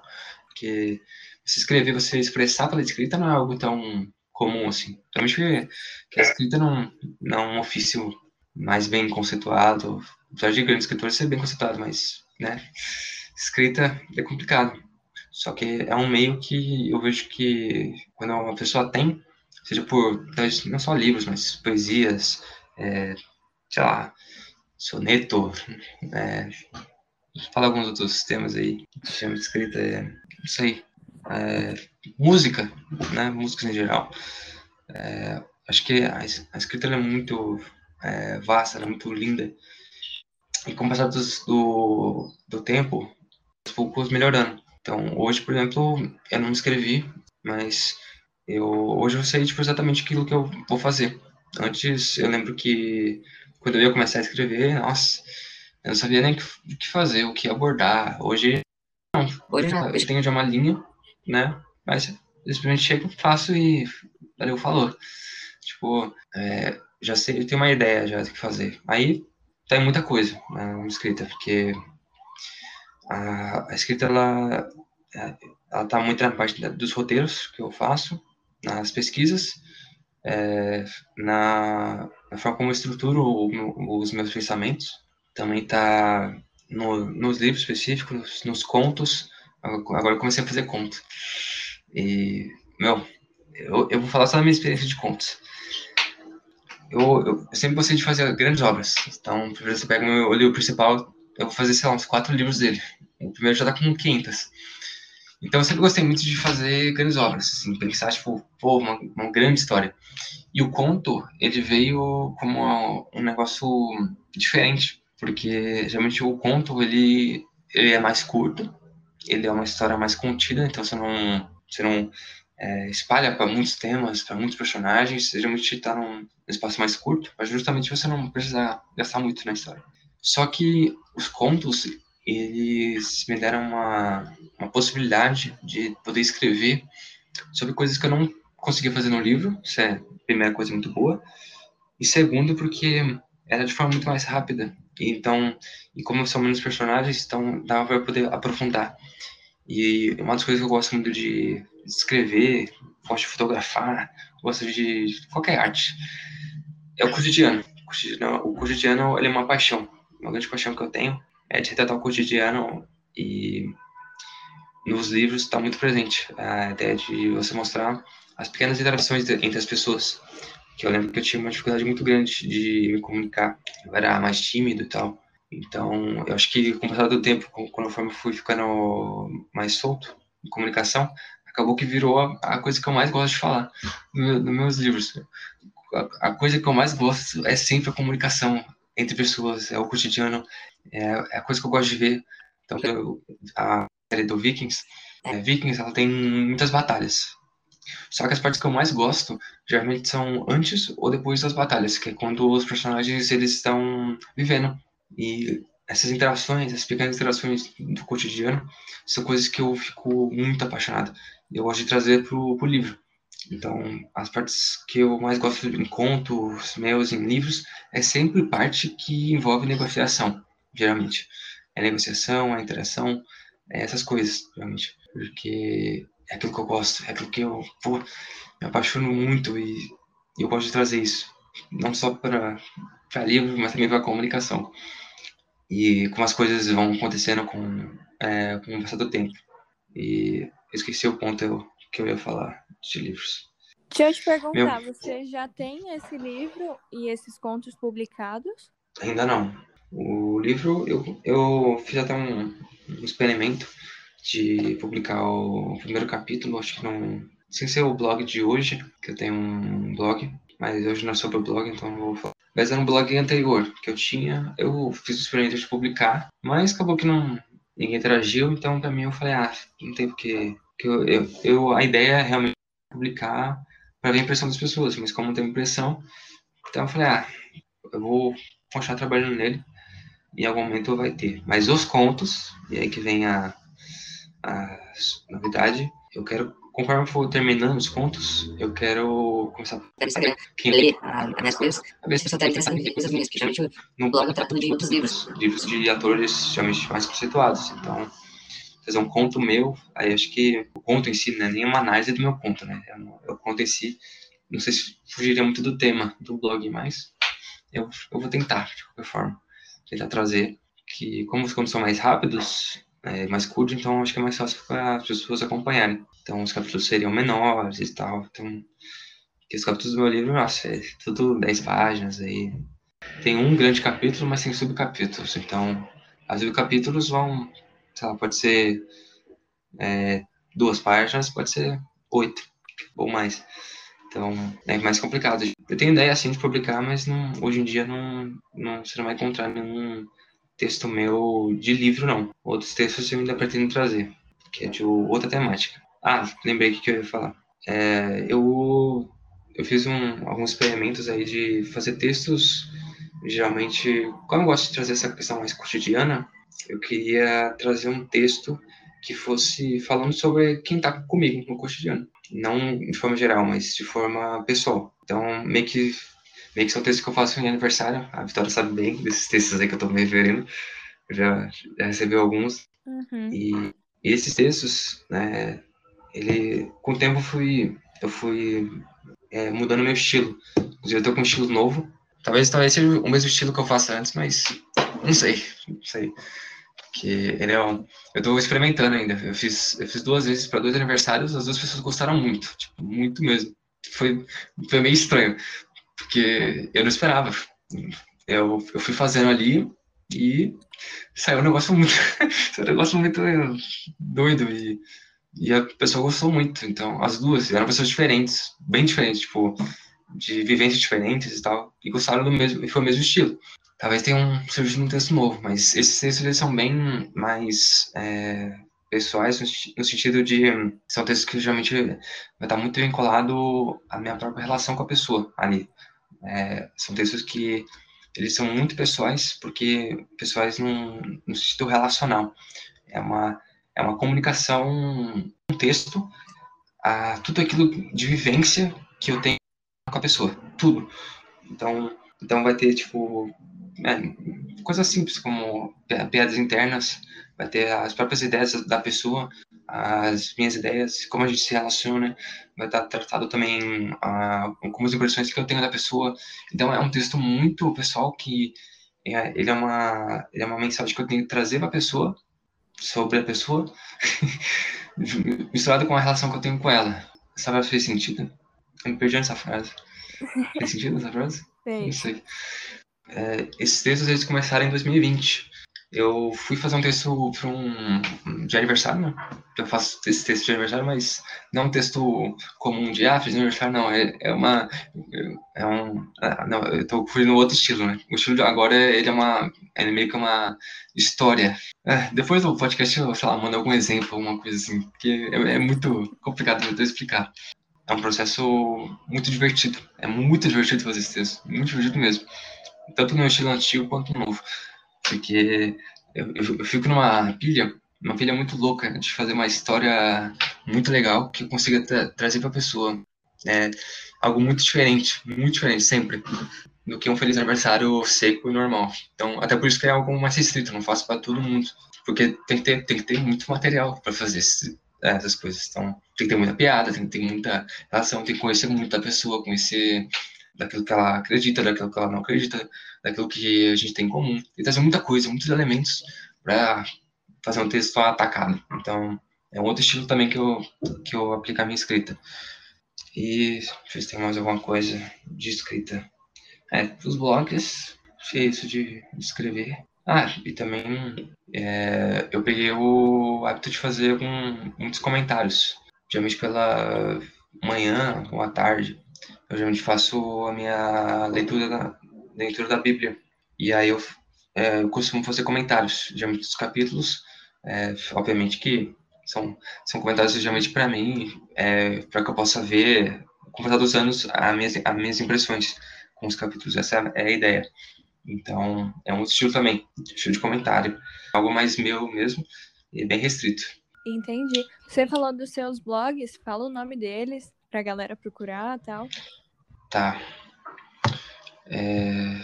Porque você escrever, você expressar pela escrita não é algo tão comum assim. Principalmente que, que a escrita não, não é um ofício mais bem conceituado. Apesar de grandes escritores ser bem conceituado, mas, né? Escrita é complicado. Só que é um meio que eu vejo que quando uma pessoa tem, seja por não só livros, mas poesias, é, sei lá, soneto, é, fala alguns outros temas aí, chama de escrita, é, isso aí, é, música, né, músicas em geral. É, acho que a, a escrita é muito é, vasta, muito linda, e com o passar do, do, do tempo, aos poucos melhorando. Então, hoje, por exemplo, eu não escrevi, mas eu, hoje eu sei tipo, exatamente aquilo que eu vou fazer. Antes, eu lembro que quando eu ia começar a escrever, nossa, eu não sabia nem o que fazer, o que abordar. Hoje, não. Hoje não. Eu tenho já uma linha, né? Mas simplesmente chego, faço e valeu, falou. Tipo, é, já sei, eu tenho uma ideia já do que fazer. Aí tem muita coisa na escrita, porque a, a escrita, ela, ela tá muito na parte dos roteiros que eu faço, nas pesquisas, é, na, na, forma como eu estruturo o, os meus pensamentos. Também está no, nos livros específicos, nos contos. Agora eu comecei a fazer conto. E, meu, eu, eu vou falar só da minha experiência de contos. Eu, eu, sempre gostei de fazer grandes obras. Então, primeiro você pega o meu livro principal, eu vou fazer, sei lá, uns quatro livros dele. O primeiro já tá com 500. Então, eu sempre gostei muito de fazer grandes obras, assim, pensar, tipo, pô, uma, uma grande história. E o conto, ele veio como um negócio diferente, porque geralmente o conto, ele, ele é mais curto, ele é uma história mais contida, então você não, você não é, espalha para muitos temas, para muitos personagens, geralmente está num espaço mais curto, mas justamente você não precisa gastar muito na história. Só que os contos, eles me deram uma, uma possibilidade de poder escrever sobre coisas que eu não conseguia fazer no livro, isso é primeira coisa muito boa, e segundo porque era de forma muito mais rápida, e então, e como são menos personagens, então dava para poder aprofundar. E uma das coisas que eu gosto muito de escrever, gosto de fotografar, gosto de qualquer arte, é o cotidiano. O cotidiano, ele é uma paixão, uma grande paixão que eu tenho é de retratar o cotidiano e nos livros está muito presente a ideia de você mostrar as pequenas interações entre as pessoas. Que eu lembro que eu tinha uma dificuldade muito grande de me comunicar, eu era mais tímido e tal. Então, eu acho que com o passar do tempo, quando eu fui ficando mais solto em comunicação, acabou que virou a, coisa que eu mais gosto de falar nos meus livros. A, a coisa que eu mais gosto é sempre a comunicação entre pessoas, é o cotidiano, é, é a coisa que eu gosto de ver. Então, eu, a série do Vikings, é, Vikings, ela tem muitas batalhas. Só que as partes que eu mais gosto, geralmente são antes ou depois das batalhas, que é quando os personagens eles estão vivendo. E essas interações, essas pequenas interações do cotidiano, são coisas que eu fico muito apaixonado. Eu gosto de trazer pro, pro livro. Então, as partes que eu mais gosto em contos meus, em livros, é sempre parte que envolve negociação, geralmente. É negociação, a interação, é essas coisas, geralmente. Porque é aquilo que eu gosto, é aquilo que eu pô, me apaixono muito e, eu gosto de trazer isso. Não só para livro, mas também para comunicação. E como as coisas vão acontecendo com, é, com o passar do tempo. E esqueci o ponto que eu ia falar de livros. Deixa eu te perguntar, Meu... você já tem esse livro e esses contos publicados? Ainda não. O livro, eu, eu fiz até um, um experimento de publicar o primeiro capítulo, acho que não. Sem ser o blog de hoje, que eu tenho um blog, mas hoje não é sobre o blog, então não vou falar. Mas era um blog anterior que eu tinha, eu fiz o experimento de publicar, mas acabou que não ninguém interagiu, então para mim eu falei, ah, não tem porque que eu, eu, eu, a ideia é realmente publicar para ver a impressão das pessoas, mas como não tem impressão, então eu falei, ah, eu vou continuar trabalhando nele, em algum momento vai ter. Mas os contos, e aí que vem a, a novidade, eu quero, conforme eu for terminando os contos, eu quero começar no Instagram, quem lê as minhas coisas, a ver se a pessoa está interessada em ver coisas minhas, porque geralmente no blog eu trato de outros livros. Livros de atores, geralmente mais conceituados, então fazer um conto meu, aí acho que o conto em si não é nem uma análise do meu conto, né? É o conto em si, não sei se fugiria muito do tema do blog, mas eu, eu vou tentar, de qualquer forma, tentar trazer que, como os contos são mais rápidos, é, mais curtos, então acho que é mais fácil para as pessoas acompanharem. Então os capítulos seriam menores e tal, então os capítulos do meu livro, nossa, é tudo 10 páginas aí. Tem um grande capítulo, mas tem subcapítulos, então os subcapítulos vão sei lá, pode ser é, duas páginas, pode ser oito ou mais. Então, é mais complicado. Eu tenho ideia, assim, de publicar, mas não, hoje em dia não, não, você não vai encontrar nenhum texto meu de livro, não. Outros textos eu ainda pretendo trazer, que é de outra temática. Ah, lembrei o que eu ia falar. É, eu, eu fiz um, alguns experimentos aí de fazer textos, geralmente, como eu gosto de trazer essa questão mais cotidiana, eu queria trazer um texto que fosse falando sobre quem está comigo no cotidiano. Não de forma geral, mas de forma pessoal. Então, meio que, meio que são textos que eu faço em aniversário. A Vitória sabe bem desses textos aí que eu estou me referindo. Eu já, já recebi alguns. Uhum. E, e, esses textos, né, ele, com o tempo eu fui, eu fui é, mudando meu estilo. Inclusive, eu estou com um estilo novo. Talvez, talvez seja o mesmo estilo que eu faço antes, mas não sei, não sei que ele é um, eu estou experimentando ainda. Eu fiz, eu fiz duas vezes para dois aniversários, as duas pessoas gostaram muito, tipo, muito mesmo. Foi, foi meio estranho, porque eu não esperava. Eu, eu fui fazendo ali e saiu um negócio muito, saiu um negócio muito doido e, e a pessoa gostou muito. Então, as duas eram pessoas diferentes, bem diferentes, tipo, de vivências diferentes e tal, e gostaram do mesmo, e foi o mesmo estilo. Talvez tenha um surgido um texto novo, mas esses textos eles são bem mais é, pessoais no sentido de são textos que geralmente vai estar muito vinculado à minha própria relação com a pessoa ali. É, são textos que eles são muito pessoais, porque pessoais no, no sentido relacional. É uma, é uma comunicação, um texto, a tudo aquilo de vivência que eu tenho com a pessoa, tudo. Então, então vai ter, tipo, é, coisas simples, como piadas internas, vai ter as próprias ideias da pessoa, as minhas ideias, como a gente se relaciona, vai estar tratado também como as impressões que eu tenho da pessoa. Então é um texto muito pessoal que é, ele é uma ele é uma mensagem que eu tenho que trazer para a pessoa sobre a pessoa, misturado com a relação que eu tenho com ela. Essa frase fez sentido? Eu me perdi nessa frase. Fez sentido essa frase? Sei. Não sei. É, esses textos eles começaram em 2020 eu fui fazer um texto para um de aniversário, né? Eu faço esse texto de aniversário, mas não um texto comum de ah, fiz aniversário, não. É, é uma. É um. Ah, não, eu tô fui no outro estilo, né? O estilo de agora ele é uma. É meio que uma história. É, depois do podcast eu, sei lá, mando algum exemplo, alguma coisa assim, porque é, é muito complicado de explicar. É um processo muito divertido. É muito divertido fazer esse texto. Muito divertido mesmo. Tanto no estilo antigo quanto no novo. Porque eu, eu, fico numa pilha, uma pilha muito louca de fazer uma história muito legal que eu consiga tra trazer para a pessoa. É algo muito diferente, muito diferente sempre, do que um feliz aniversário seco e normal. Então, até por isso que é algo mais restrito, não faço para todo mundo, porque tem que ter, tem que ter muito material para fazer esse, é, essas coisas. Então, tem que ter muita piada, tem que ter muita relação, tem que conhecer muito a pessoa, conhecer daquilo que ela acredita, daquilo que ela não acredita, daquilo que a gente tem em comum. E trazer muita coisa, muitos elementos para fazer um texto atacado. Então, é um outro estilo também que eu, que eu aplico à minha escrita. E deixa eu ver se tem mais alguma coisa de escrita. É, os blogs, fiz isso de, de escrever. Ah, e também é, eu peguei o hábito de fazer algum, muitos comentários, geralmente pela manhã ou à tarde. Eu geralmente faço a minha leitura da, leitura da Bíblia. E aí eu, é, eu costumo fazer comentários, geralmente dos capítulos. É, obviamente que são, são comentários geralmente para mim, é, para que eu possa ver, com o passar dos anos, as minhas, as minhas impressões com os capítulos. Essa é a ideia. Então, é um estilo também, estilo de comentário. Algo mais meu mesmo e bem restrito. Entendi. Você falou dos seus blogs, fala o nome deles pra galera procurar e tal. Tá. É...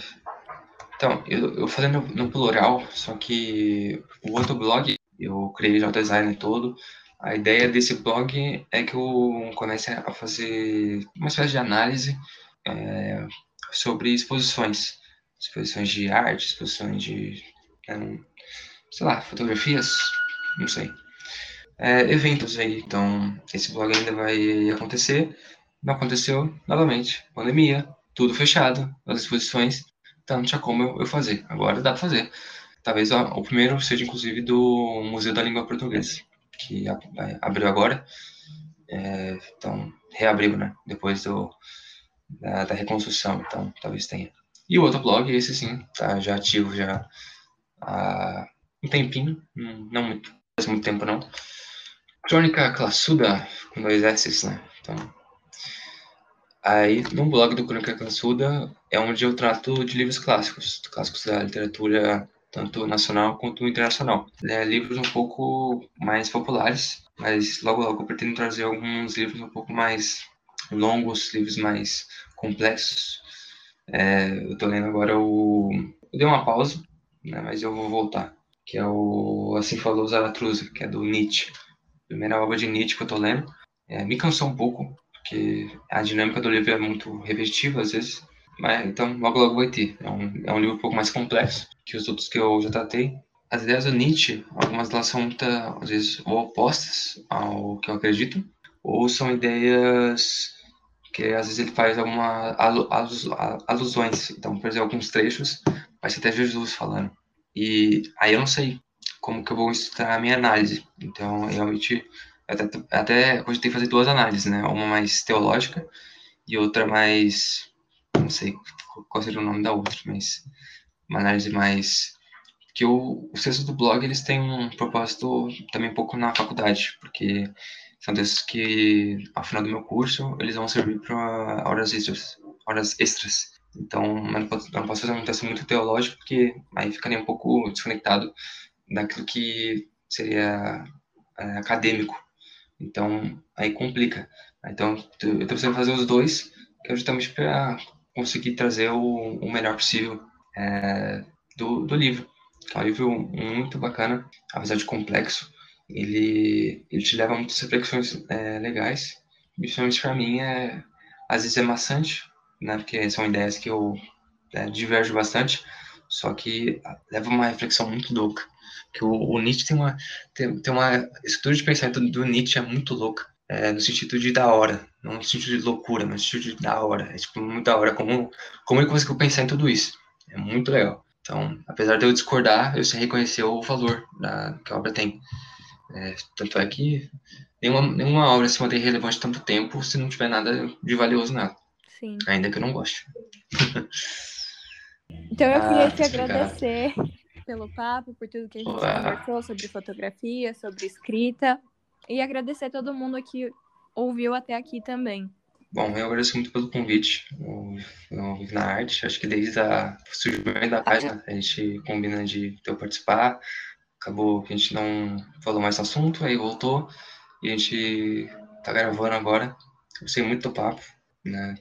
Então, eu, eu falei no, no, plural, só que o outro blog eu criei já o design todo. A ideia desse blog é que eu comece a fazer uma espécie de análise é, sobre exposições. Exposições de arte, exposições de, é, sei lá, fotografias, não sei. É, eventos aí. Então, esse blog ainda vai acontecer. Não aconteceu novamente. Pandemia, tudo fechado, as exposições, então não tinha como eu, fazer. Agora dá para fazer. Talvez ó, o primeiro seja, inclusive, do Museu da Língua Portuguesa, que abriu agora. É, então, reabriu, né? Depois do, da, da, reconstrução, então talvez tenha. E o outro blog, esse sim, tá já ativo já há um tempinho, não muito, faz muito tempo não. Crônica Classuda, com dois S, né? Então, Aí, no blog do Crônica Cansuda, é onde eu trato de livros clássicos, clássicos da literatura tanto nacional quanto internacional. É, livros um pouco mais populares, mas logo logo eu pretendo trazer alguns livros um pouco mais longos, livros mais complexos. É, eu estou lendo agora o... Eu dei uma pausa, né, mas eu vou voltar, que é o Assim Falou Zaratustra, que é do Nietzsche. Primeira obra de Nietzsche que eu estou lendo. É, me cansou um pouco, porque a dinâmica do livro é muito repetitiva às vezes. Mas, então, logo logo vai ter. É um, é um livro um pouco mais complexo que os outros que eu já tratei. As ideias do Nietzsche, algumas delas são muito, às vezes, ou opostas ao que eu acredito, ou são ideias porque às vezes ele faz algumas alusões. Então, por exemplo, alguns trechos, ser até Jesus falando. E aí eu não sei como que eu vou estudar a minha análise. Então, realmente, até, até cogitei fazer duas análises, né? Uma mais teológica e outra mais. Não sei qual seria o nome da outra, mas uma análise mais que o, os textos do blog eles têm um propósito também um pouco na faculdade, porque são textos que ao final do meu curso eles vão servir para horas extras, horas extras. Então, eu não, posso, não posso fazer um texto muito teológico, porque aí ficaria um pouco desconectado daquilo que seria é, acadêmico. Então, aí complica. Então, eu estou precisando fazer os dois, que é justamente para conseguir trazer o, o melhor possível é, do, do livro. É um livro muito bacana, apesar de complexo. Ele, ele te leva a muitas reflexões é, legais. Principalmente para mim, é, às vezes é maçante, né? Porque são ideias que eu é, diverjo bastante, só que leva uma reflexão muito louca. Que o, o Nietzsche tem uma, tem, tem uma estrutura de pensamento do Nietzsche é muito louca. É, no sentido de da hora, não no sentido de loucura, mas no sentido de da hora. É tipo muito da hora como, como ele conseguiu pensar em tudo isso. É muito legal. Então, apesar de eu discordar, eu sei reconhecer o valor da, que a obra tem. É, tanto é que nenhuma, nenhuma obra se mantém relevante tanto tempo se não tiver nada de valioso nela. Sim. Ainda que eu não goste. então eu queria ah, te agradecer pelo papo, por tudo que a gente conversou sobre fotografia, sobre escrita. E agradecer a todo mundo que ouviu até aqui também. Bom, eu agradeço muito pelo convite no Vivo na Arte. Acho que desde a surgimento da página a gente combina de eu participar. Acabou que a gente não falou mais no assunto, aí voltou e a gente tá gravando agora. Gostei muito do papo, né?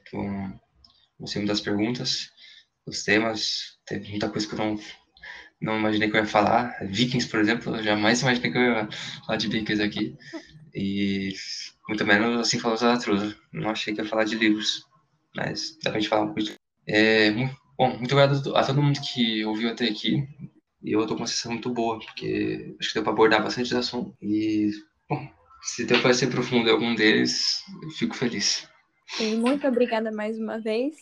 Gostei muito das perguntas, dos temas. Teve muita coisa que eu não, não imaginei que eu ia falar. Vikings, por exemplo, eu jamais imaginei que eu ia falar de Vikings aqui. E muito menos assim falou Zaratruza. Não achei que ia falar de livros, mas dá pra gente falar um pouco de. É, bom, muito obrigado a todo mundo que ouviu até aqui. E eu tô com uma sensação muito boa, porque acho que deu pra abordar bastante assunto. E, bom, se deu pra ser profundo em algum deles, eu fico feliz. muito obrigada mais uma vez.